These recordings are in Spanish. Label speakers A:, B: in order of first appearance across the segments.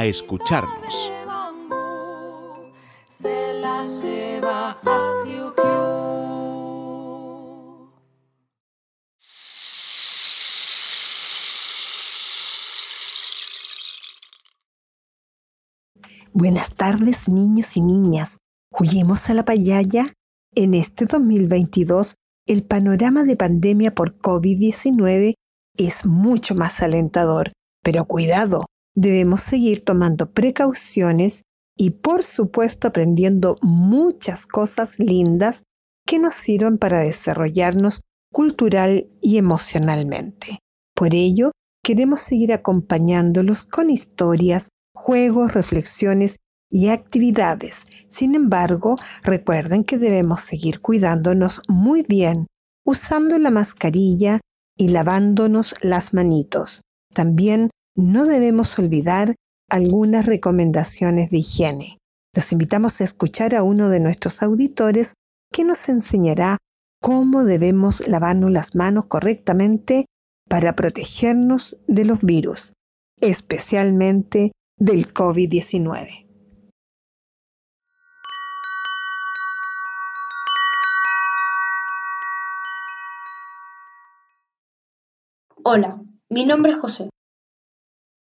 A: escucharnos.
B: Buenas tardes niños y niñas. Juguemos a la payaya. En este 2022, el panorama de pandemia por COVID-19 es mucho más alentador, pero cuidado, debemos seguir tomando precauciones y por supuesto aprendiendo muchas cosas lindas que nos sirvan para desarrollarnos cultural y emocionalmente. Por ello, queremos seguir acompañándolos con historias, juegos, reflexiones y actividades. Sin embargo, recuerden que debemos seguir cuidándonos muy bien, usando la mascarilla y lavándonos las manitos. También no debemos olvidar algunas recomendaciones de higiene. Los invitamos a escuchar a uno de nuestros auditores que nos enseñará cómo debemos lavarnos las manos correctamente para protegernos de los virus, especialmente del COVID-19.
C: Hola, mi nombre es José.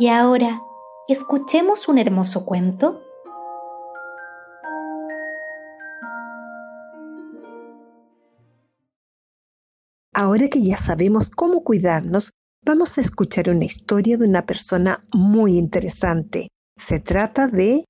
D: Y ahora, escuchemos un hermoso cuento.
B: Ahora que ya sabemos cómo cuidarnos, vamos a escuchar una historia de una persona muy interesante. Se trata de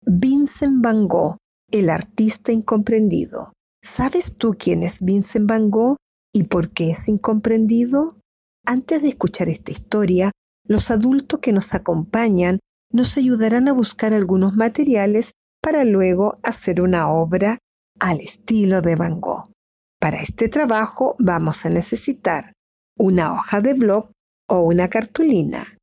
B: Vincent Van Gogh, el artista incomprendido. ¿Sabes tú quién es Vincent Van Gogh y por qué es incomprendido? Antes de escuchar esta historia, los adultos que nos acompañan nos ayudarán a buscar algunos materiales para luego hacer una obra al estilo de Van Gogh. Para este trabajo vamos a necesitar una hoja de blog o una cartulina,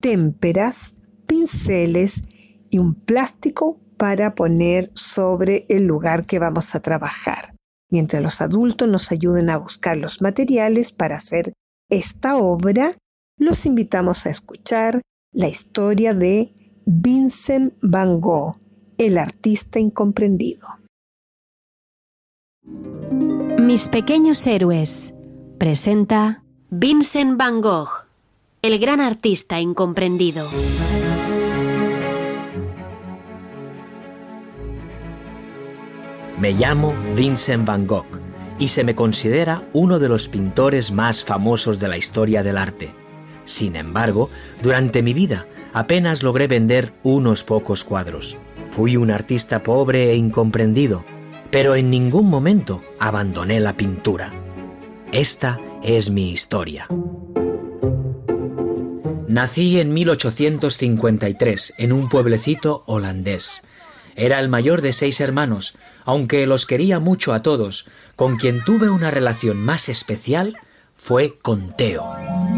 B: témperas, pinceles y un plástico para poner sobre el lugar que vamos a trabajar, mientras los adultos nos ayuden a buscar los materiales para hacer esta obra los invitamos a escuchar la historia de Vincent Van Gogh, el artista incomprendido.
E: Mis pequeños héroes presenta Vincent Van Gogh, el gran artista incomprendido.
F: Me llamo Vincent Van Gogh y se me considera uno de los pintores más famosos de la historia del arte. Sin embargo, durante mi vida apenas logré vender unos pocos cuadros. Fui un artista pobre e incomprendido, pero en ningún momento abandoné la pintura. Esta es mi historia. Nací en 1853 en un pueblecito holandés. Era el mayor de seis hermanos, aunque los quería mucho a todos, con quien tuve una relación más especial fue con Teo.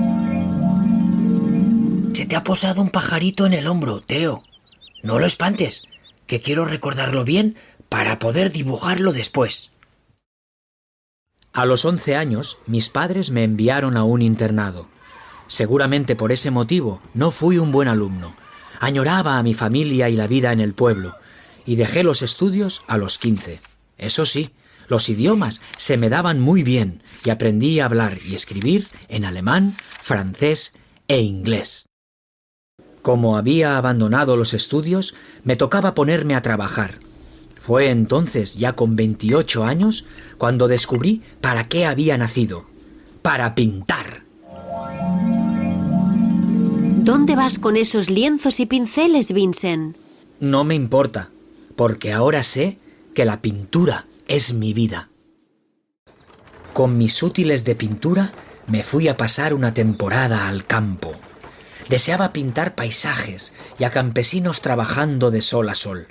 G: Se te ha posado un pajarito en el hombro, Teo.
F: No lo espantes, que quiero recordarlo bien para poder dibujarlo después. A los once años, mis padres me enviaron a un internado. Seguramente por ese motivo no fui un buen alumno. Añoraba a mi familia y la vida en el pueblo, y dejé los estudios a los quince. Eso sí, los idiomas se me daban muy bien y aprendí a hablar y escribir en alemán, francés e inglés. Como había abandonado los estudios, me tocaba ponerme a trabajar. Fue entonces, ya con 28 años, cuando descubrí para qué había nacido. Para pintar.
E: ¿Dónde vas con esos lienzos y pinceles, Vincent?
F: No me importa, porque ahora sé que la pintura es mi vida. Con mis útiles de pintura me fui a pasar una temporada al campo. Deseaba pintar paisajes y a campesinos trabajando de sol a sol.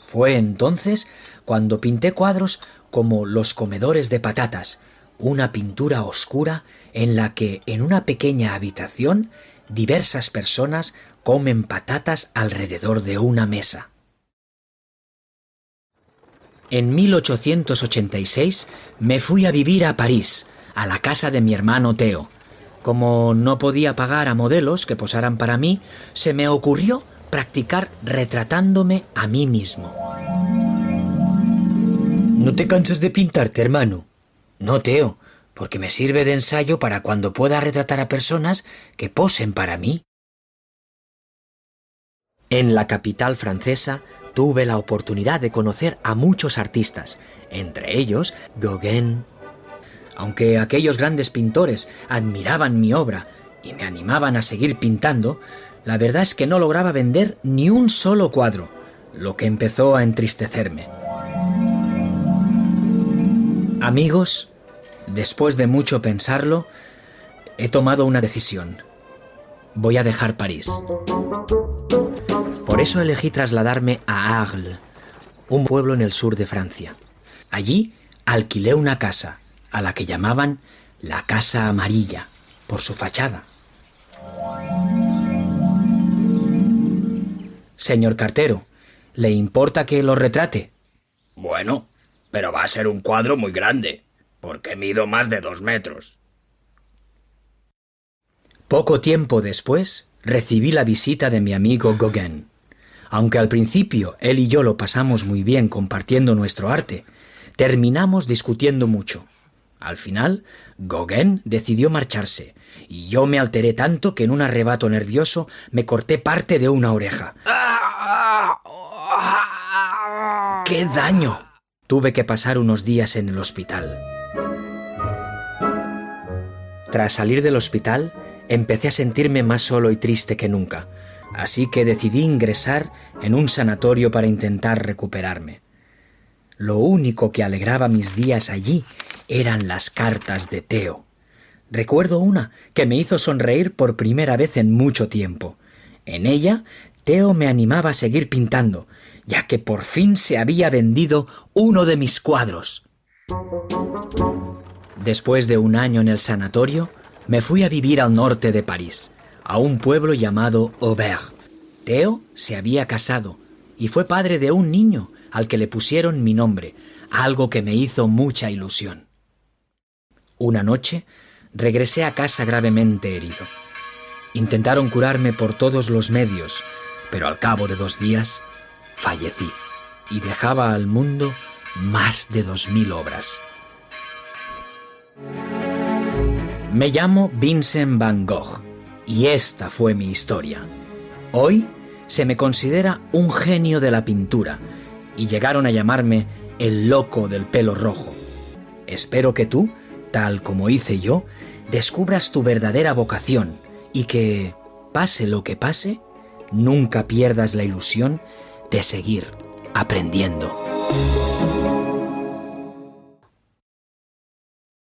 F: Fue entonces cuando pinté cuadros como Los comedores de patatas, una pintura oscura en la que en una pequeña habitación diversas personas comen patatas alrededor de una mesa. En 1886 me fui a vivir a París, a la casa de mi hermano Teo. Como no podía pagar a modelos que posaran para mí, se me ocurrió practicar retratándome a mí mismo. ¿No te cansas de pintarte, hermano? No, Teo, porque me sirve de ensayo para cuando pueda retratar a personas que posen para mí. En la capital francesa tuve la oportunidad de conocer a muchos artistas, entre ellos Gauguin. Aunque aquellos grandes pintores admiraban mi obra y me animaban a seguir pintando, la verdad es que no lograba vender ni un solo cuadro, lo que empezó a entristecerme. Amigos, después de mucho pensarlo, he tomado una decisión. Voy a dejar París. Por eso elegí trasladarme a Arles, un pueblo en el sur de Francia. Allí alquilé una casa, a la que llamaban la Casa Amarilla, por su fachada. Señor cartero, ¿le importa que lo retrate?
G: Bueno, pero va a ser un cuadro muy grande, porque mido más de dos metros.
F: Poco tiempo después recibí la visita de mi amigo Gauguin. Aunque al principio él y yo lo pasamos muy bien compartiendo nuestro arte, terminamos discutiendo mucho. Al final, Gauguin decidió marcharse, y yo me alteré tanto que en un arrebato nervioso me corté parte de una oreja. ¡Qué daño! Tuve que pasar unos días en el hospital. Tras salir del hospital, empecé a sentirme más solo y triste que nunca así que decidí ingresar en un sanatorio para intentar recuperarme. Lo único que alegraba mis días allí eran las cartas de Teo. Recuerdo una que me hizo sonreír por primera vez en mucho tiempo. En ella, Teo me animaba a seguir pintando, ya que por fin se había vendido uno de mis cuadros. Después de un año en el sanatorio, me fui a vivir al norte de París a un pueblo llamado Aubert. Teo se había casado y fue padre de un niño al que le pusieron mi nombre, algo que me hizo mucha ilusión. Una noche regresé a casa gravemente herido. Intentaron curarme por todos los medios, pero al cabo de dos días fallecí y dejaba al mundo más de dos mil obras. Me llamo Vincent Van Gogh y esta fue mi historia. Hoy se me considera un genio de la pintura y llegaron a llamarme el loco del pelo rojo. Espero que tú, tal como hice yo, descubras tu verdadera vocación y que, pase lo que pase, nunca pierdas la ilusión de seguir aprendiendo.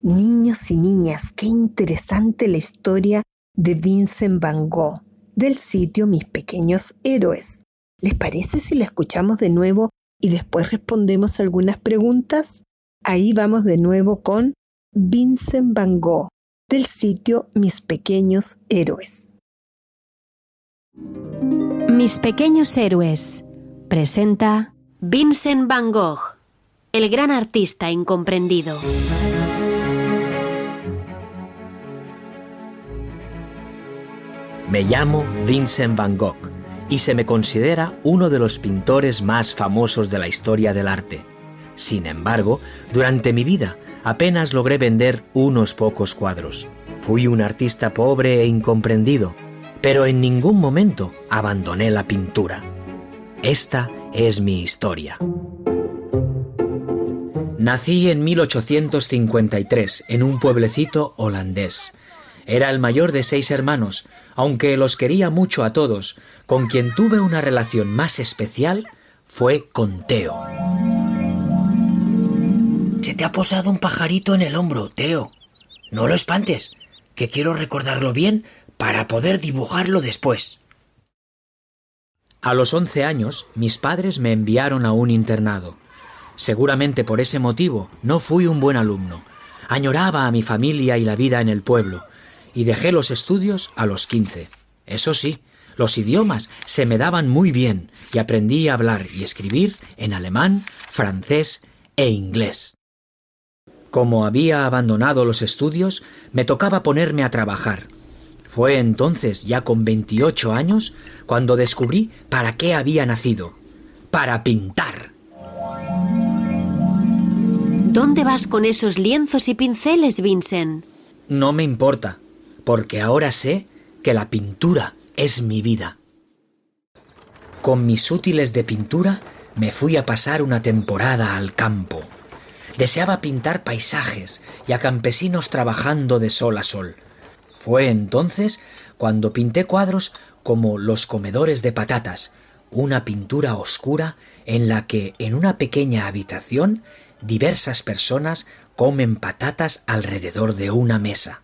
B: Niños y niñas, qué interesante la historia de Vincent Van Gogh del sitio Mis Pequeños Héroes. ¿Les parece si la escuchamos de nuevo y después respondemos algunas preguntas? Ahí vamos de nuevo con Vincent Van Gogh del sitio Mis Pequeños Héroes.
E: Mis Pequeños Héroes presenta Vincent Van Gogh, el gran artista incomprendido.
F: Me llamo Vincent Van Gogh y se me considera uno de los pintores más famosos de la historia del arte. Sin embargo, durante mi vida apenas logré vender unos pocos cuadros. Fui un artista pobre e incomprendido, pero en ningún momento abandoné la pintura. Esta es mi historia. Nací en 1853 en un pueblecito holandés. Era el mayor de seis hermanos, aunque los quería mucho a todos, con quien tuve una relación más especial fue con Teo.
H: Te ha posado un pajarito en el hombro, Teo. No lo espantes, que quiero recordarlo bien para poder dibujarlo después.
F: A los once años, mis padres me enviaron a un internado. Seguramente por ese motivo no fui un buen alumno. Añoraba a mi familia y la vida en el pueblo, y dejé los estudios a los quince. Eso sí, los idiomas se me daban muy bien y aprendí a hablar y escribir en alemán, francés e inglés. Como había abandonado los estudios, me tocaba ponerme a trabajar. Fue entonces, ya con 28 años, cuando descubrí para qué había nacido. Para pintar.
E: ¿Dónde vas con esos lienzos y pinceles, Vincent?
F: No me importa, porque ahora sé que la pintura es mi vida. Con mis útiles de pintura me fui a pasar una temporada al campo. Deseaba pintar paisajes y a campesinos trabajando de sol a sol. Fue entonces cuando pinté cuadros como Los comedores de patatas, una pintura oscura en la que en una pequeña habitación diversas personas comen patatas alrededor de una mesa.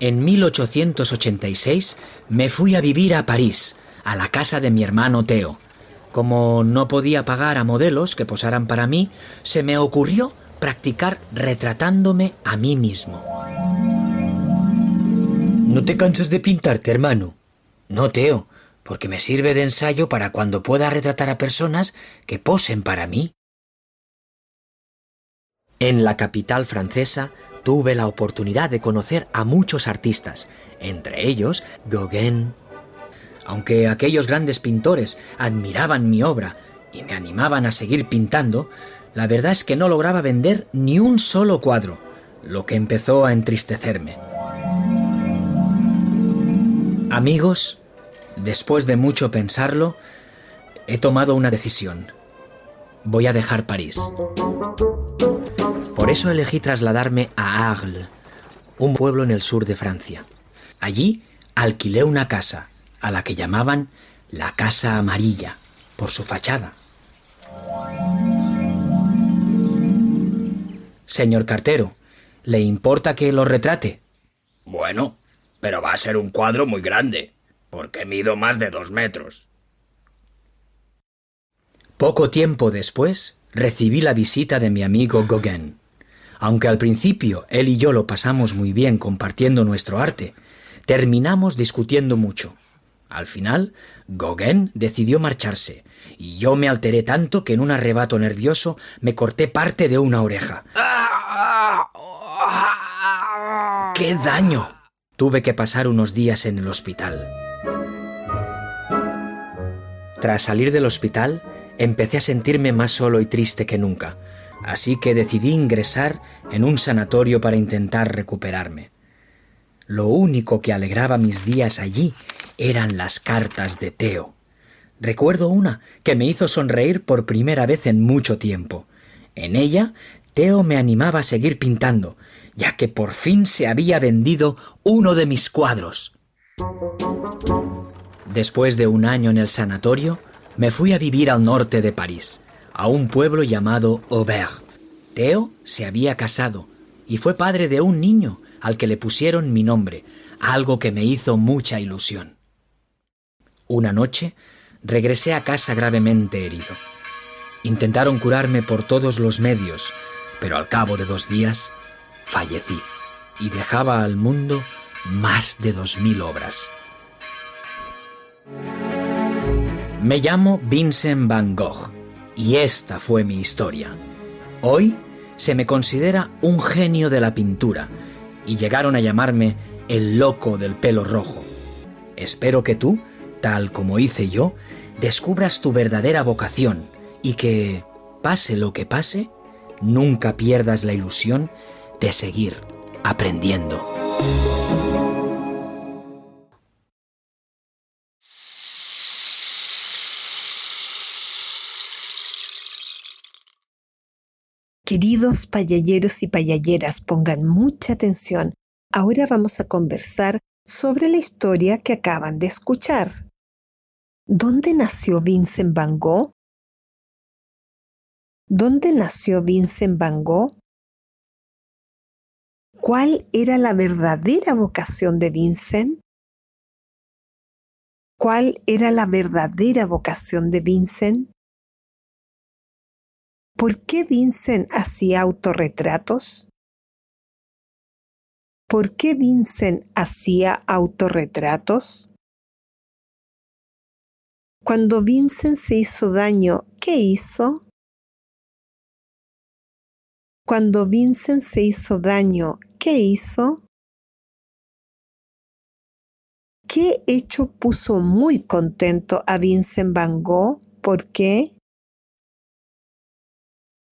F: En 1886 me fui a vivir a París, a la casa de mi hermano Teo. Como no podía pagar a modelos que posaran para mí, se me ocurrió practicar retratándome a mí mismo.
H: ¿No te cansas de pintarte, hermano?
F: No, Teo, porque me sirve de ensayo para cuando pueda retratar a personas que posen para mí. En la capital francesa tuve la oportunidad de conocer a muchos artistas, entre ellos Gauguin. Aunque aquellos grandes pintores admiraban mi obra y me animaban a seguir pintando, la verdad es que no lograba vender ni un solo cuadro, lo que empezó a entristecerme. Amigos, después de mucho pensarlo, he tomado una decisión. Voy a dejar París. Por eso elegí trasladarme a Arles, un pueblo en el sur de Francia. Allí alquilé una casa, a la que llamaban la Casa Amarilla, por su fachada. Señor cartero, ¿le importa que lo retrate?
G: Bueno, pero va a ser un cuadro muy grande, porque mido más de dos metros.
F: Poco tiempo después recibí la visita de mi amigo Gauguin. Aunque al principio él y yo lo pasamos muy bien compartiendo nuestro arte, terminamos discutiendo mucho. Al final, Gauguin decidió marcharse, y yo me alteré tanto que en un arrebato nervioso me corté parte de una oreja. ¡Qué daño! Tuve que pasar unos días en el hospital. Tras salir del hospital, empecé a sentirme más solo y triste que nunca, así que decidí ingresar en un sanatorio para intentar recuperarme. Lo único que alegraba mis días allí eran las cartas de Teo. Recuerdo una que me hizo sonreír por primera vez en mucho tiempo. En ella, Teo me animaba a seguir pintando, ya que por fin se había vendido uno de mis cuadros. Después de un año en el sanatorio, me fui a vivir al norte de París, a un pueblo llamado Aubert. Teo se había casado y fue padre de un niño al que le pusieron mi nombre, algo que me hizo mucha ilusión. Una noche regresé a casa gravemente herido. Intentaron curarme por todos los medios, pero al cabo de dos días fallecí y dejaba al mundo más de dos mil obras. Me llamo Vincent Van Gogh y esta fue mi historia. Hoy se me considera un genio de la pintura y llegaron a llamarme el loco del pelo rojo. Espero que tú, tal como hice yo, descubras tu verdadera vocación y que, pase lo que pase, nunca pierdas la ilusión de seguir aprendiendo.
B: Queridos payalleros y payalleras, pongan mucha atención. Ahora vamos a conversar sobre la historia que acaban de escuchar. ¿Dónde nació Vincent Van Gogh? ¿Dónde nació Vincent Van Gogh? ¿Cuál era la verdadera vocación de Vincent? ¿Cuál era la verdadera vocación de Vincent? ¿Por qué Vincent hacía autorretratos? ¿Por qué Vincent hacía autorretratos? Cuando Vincent se hizo daño, ¿qué hizo? Cuando Vincent se hizo daño, ¿qué hizo? ¿Qué hecho puso muy contento a Vincent Van Gogh? ¿Por qué?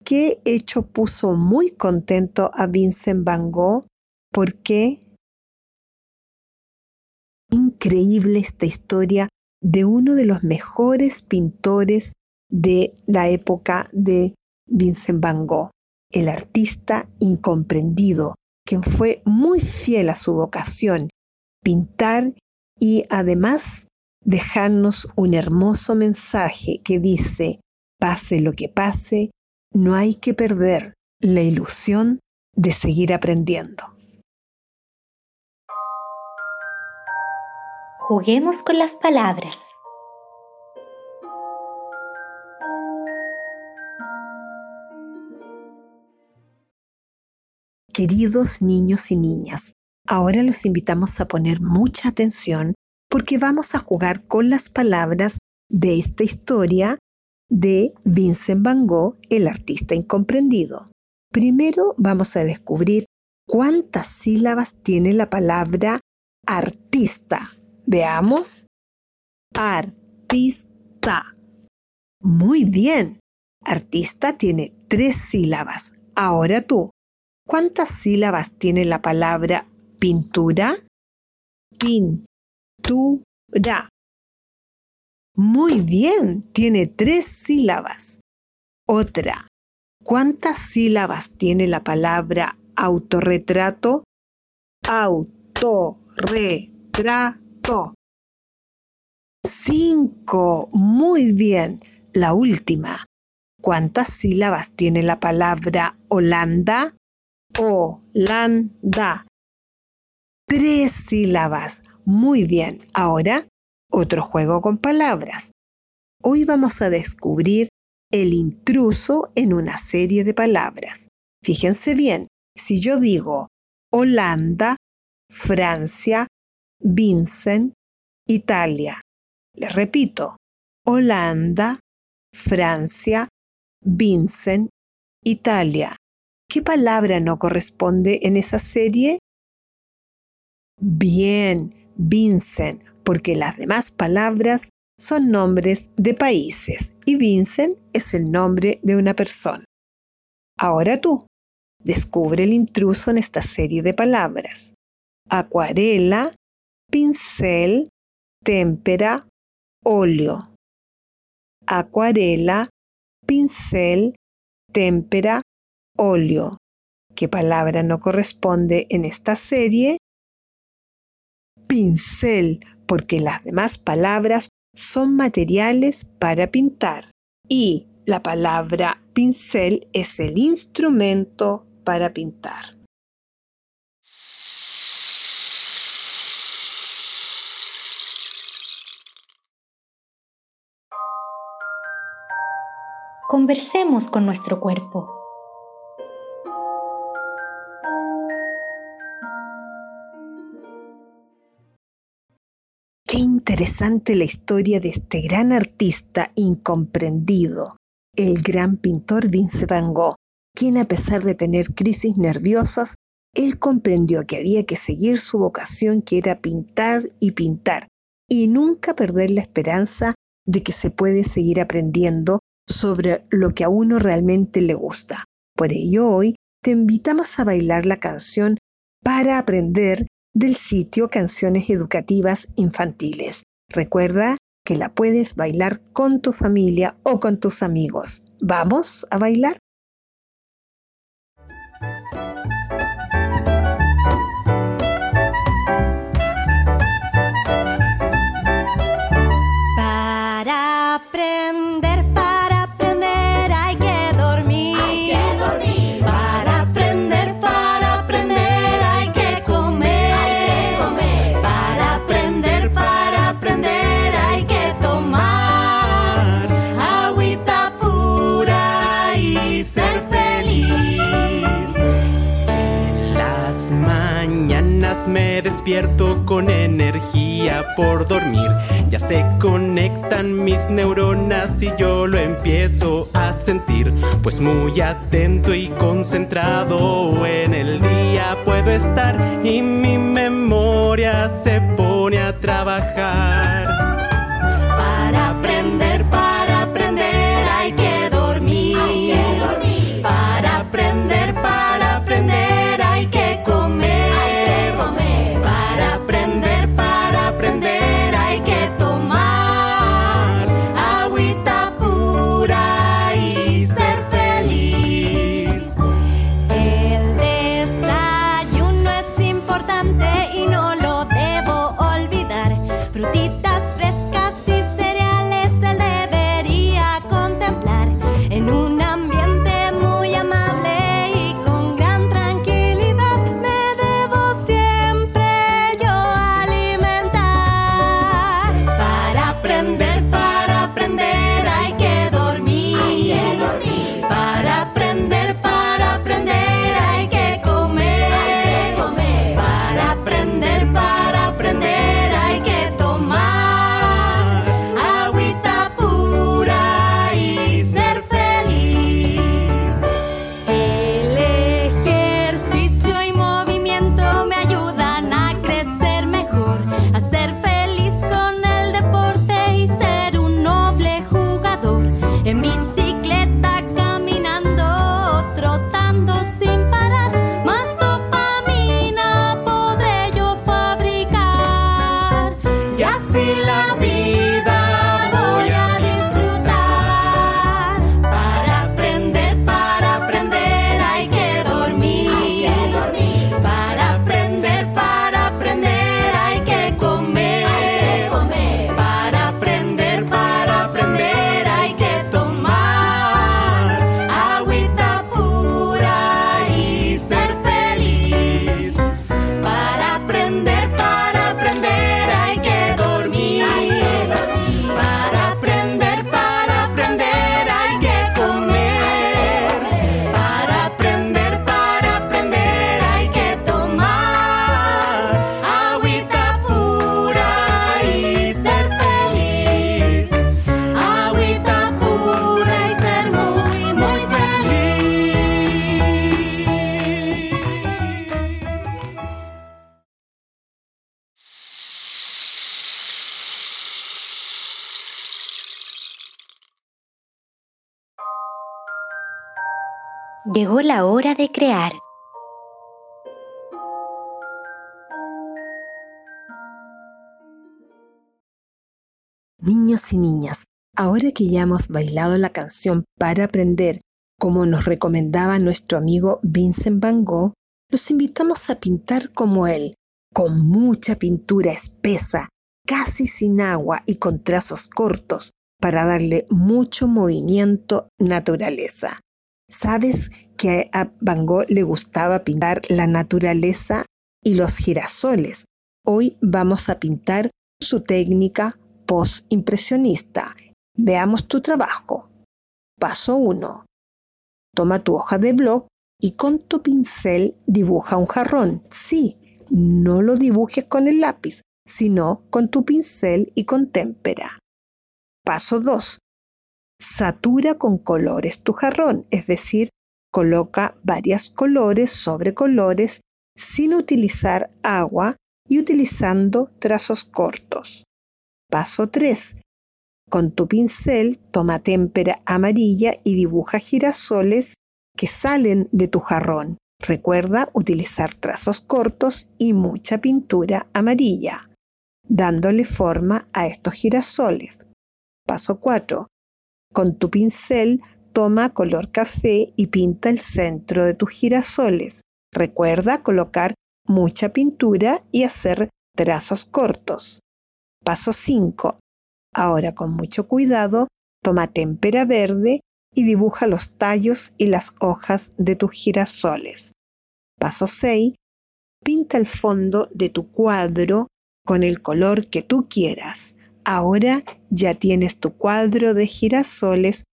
B: ¿Qué hecho puso muy contento a Vincent Van Gogh? ¿Por qué? Increíble esta historia de uno de los mejores pintores de la época de Vincent Van Gogh, el artista incomprendido, quien fue muy fiel a su vocación, pintar y además dejarnos un hermoso mensaje que dice, pase lo que pase, no hay que perder la ilusión de seguir aprendiendo.
D: Juguemos con las palabras.
B: Queridos niños y niñas, ahora los invitamos a poner mucha atención porque vamos a jugar con las palabras de esta historia de Vincent Van Gogh, el artista incomprendido. Primero vamos a descubrir cuántas sílabas tiene la palabra artista. Veamos. Artista. Muy bien. Artista tiene tres sílabas. Ahora tú. ¿Cuántas sílabas tiene la palabra pintura? Pintura. Muy bien, tiene tres sílabas. Otra. ¿Cuántas sílabas tiene la palabra autorretrato? Autorretrato. Cinco. Muy bien. La última. ¿Cuántas sílabas tiene la palabra Holanda? Holanda. Tres sílabas. Muy bien. Ahora otro juego con palabras. Hoy vamos a descubrir el intruso en una serie de palabras. Fíjense bien, si yo digo Holanda, Francia, Vincent, Italia. Les repito, Holanda, Francia, Vincent, Italia. ¿Qué palabra no corresponde en esa serie? Bien, Vincent porque las demás palabras son nombres de países y Vincent es el nombre de una persona. Ahora tú, descubre el intruso en esta serie de palabras. Acuarela, pincel, témpera, óleo. Acuarela, pincel, témpera, óleo. ¿Qué palabra no corresponde en esta serie? Pincel, porque las demás palabras son materiales para pintar y la palabra pincel es el instrumento para pintar.
D: Conversemos con nuestro cuerpo.
B: Qué interesante la historia de este gran artista incomprendido, el gran pintor Vincent Van Gogh, quien a pesar de tener crisis nerviosas, él comprendió que había que seguir su vocación que era pintar y pintar, y nunca perder la esperanza de que se puede seguir aprendiendo sobre lo que a uno realmente le gusta. Por ello hoy te invitamos a bailar la canción para aprender del sitio Canciones Educativas Infantiles. Recuerda que la puedes bailar con tu familia o con tus amigos. ¿Vamos a bailar?
I: Me despierto con energía por dormir. Ya se conectan mis neuronas y yo lo empiezo a sentir. Pues muy atento y concentrado en el día puedo estar y mi memoria se pone a trabajar.
J: La
D: hora de crear.
B: Niños y niñas, ahora que ya hemos bailado la canción para aprender, como nos recomendaba nuestro amigo Vincent Van Gogh, los invitamos a pintar como él, con mucha pintura espesa, casi sin agua y con trazos cortos, para darle mucho movimiento naturaleza. ¿Sabes que a Van Gogh le gustaba pintar la naturaleza y los girasoles? Hoy vamos a pintar su técnica post-impresionista. Veamos tu trabajo. Paso 1. Toma tu hoja de blog y con tu pincel dibuja un jarrón. Sí, no lo dibujes con el lápiz, sino con tu pincel y con témpera. Paso 2. Satura con colores tu jarrón, es decir, coloca varios colores sobre colores sin utilizar agua y utilizando trazos cortos. Paso 3. Con tu pincel toma témpera amarilla y dibuja girasoles que salen de tu jarrón. Recuerda utilizar trazos cortos y mucha pintura amarilla, dándole forma a estos girasoles. Paso 4. Con tu pincel toma color café y pinta el centro de tus girasoles. Recuerda colocar mucha pintura y hacer trazos cortos. Paso 5. Ahora con mucho cuidado, toma témpera verde y dibuja los tallos y las hojas de tus girasoles. Paso 6. Pinta el fondo de tu cuadro con el color que tú quieras. Ahora ya tienes tu cuadro de girasoles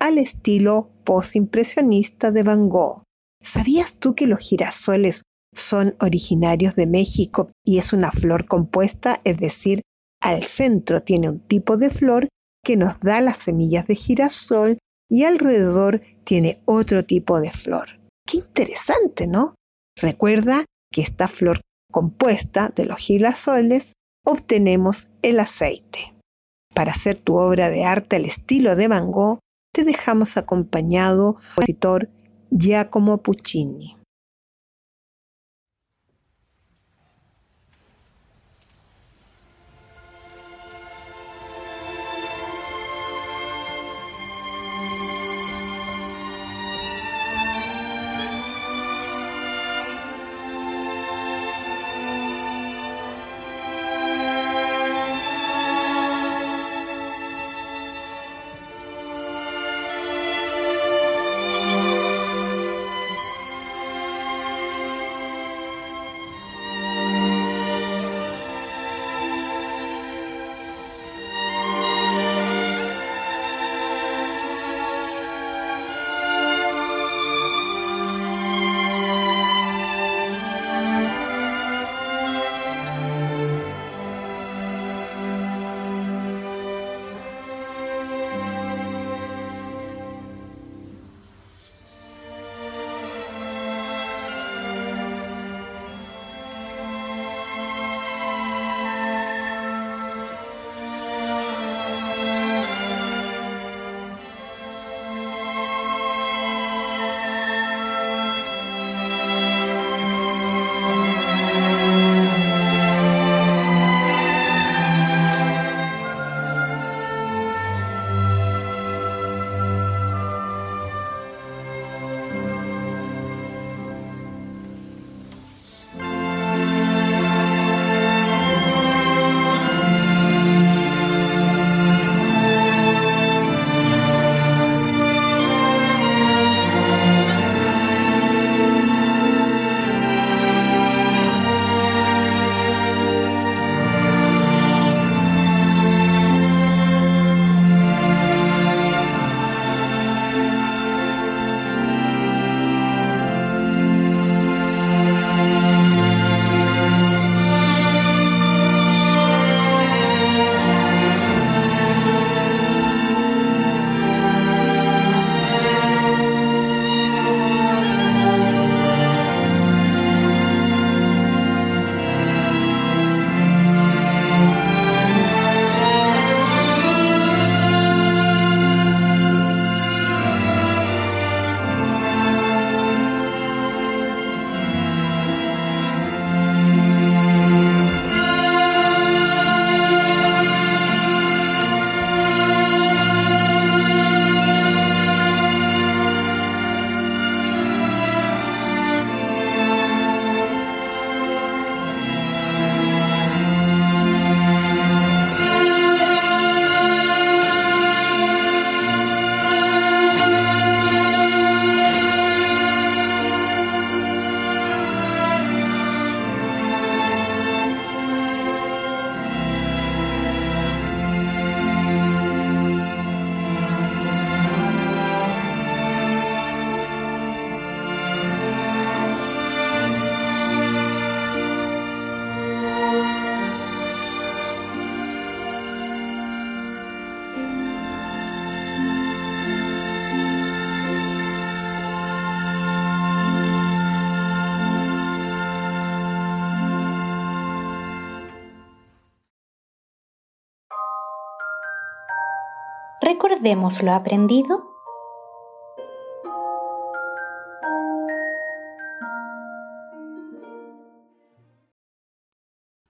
B: al estilo postimpresionista de Van Gogh. ¿Sabías tú que los girasoles son originarios de México y es una flor compuesta, es decir, al centro tiene un tipo de flor que nos da las semillas de girasol y alrededor tiene otro tipo de flor. Qué interesante, ¿no? Recuerda que esta flor compuesta de los girasoles obtenemos el aceite. Para hacer tu obra de arte al estilo de Van Gogh, te dejamos acompañado por el compositor Giacomo Puccini.
D: Recordemos lo aprendido.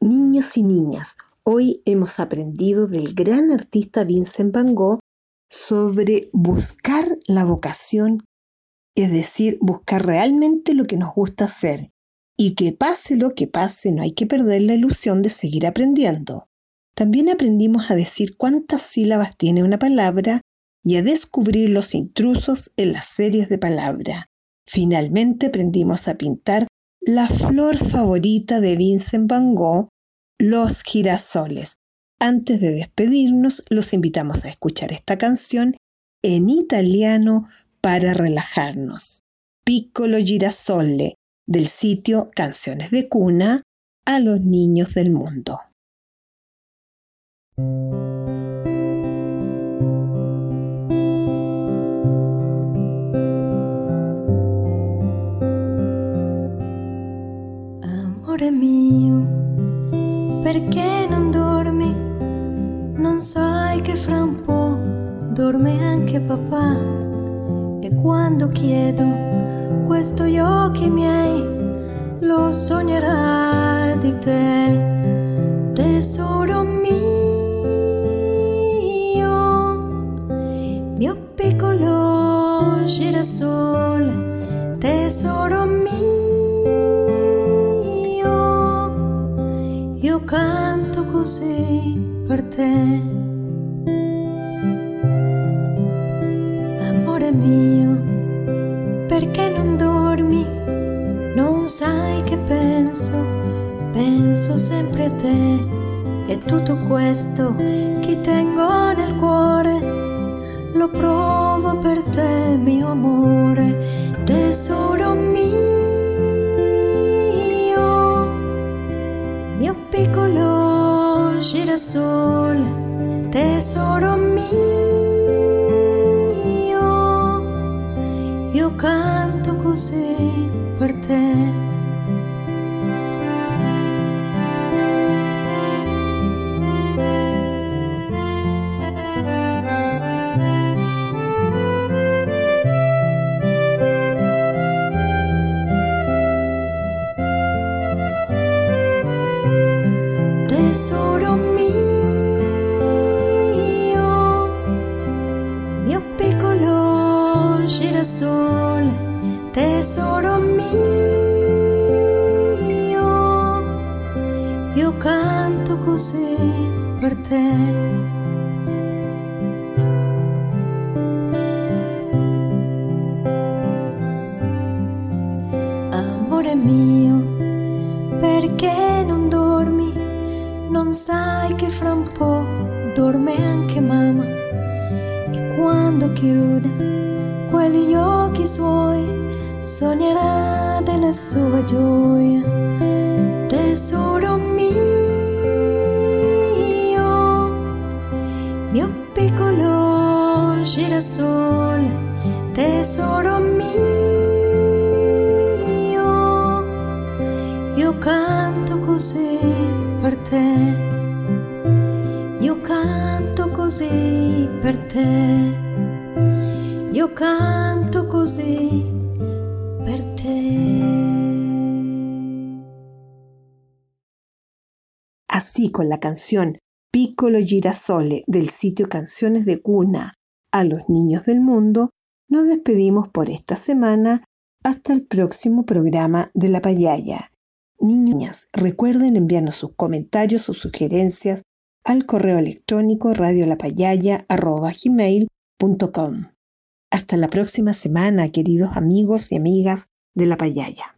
B: Niños y niñas, hoy hemos aprendido del gran artista Vincent Van Gogh sobre buscar la vocación, es decir, buscar realmente lo que nos gusta hacer y que pase lo que pase, no hay que perder la ilusión de seguir aprendiendo. También aprendimos a decir cuántas sílabas tiene una palabra y a descubrir los intrusos en las series de palabra. Finalmente aprendimos a pintar la flor favorita de Vincent Van Gogh, los girasoles. Antes de despedirnos, los invitamos a escuchar esta canción en italiano para relajarnos. Piccolo girasole, del sitio Canciones de Cuna a los niños del mundo.
K: Amore mio, perché non dormi? Non sai che fra un po' dorme anche papà e quando chiedo questo gli occhi miei lo sognerà di te, tesoro mio, girasole, tesoro mio, io canto così per te. Amore mio, perché non dormi? Non sai che penso, penso sempre a te e tutto questo che tengo nel cuore lo provo per te, mio amore, tesoro mio, mio piccolo girasole, tesoro mio. io canto così te. Amore mio, perché non dormi? Non sai che fra un po' dorme anche mamma e quando chiude quegli occhi suoi sognerà della sua gioia. Tesoro mio, girasole, tesoro mio, io canto così per te, io canto così per te, io canto così per te.
B: Así con la canción Piccolo Girasole del sitio Canciones de Cuna a los niños del mundo, nos despedimos por esta semana hasta el próximo programa de La Payaya. Niñas, recuerden enviarnos sus comentarios o sugerencias al correo electrónico radiolapayaya.gmail.com. Hasta la próxima semana, queridos amigos y amigas de La Payaya.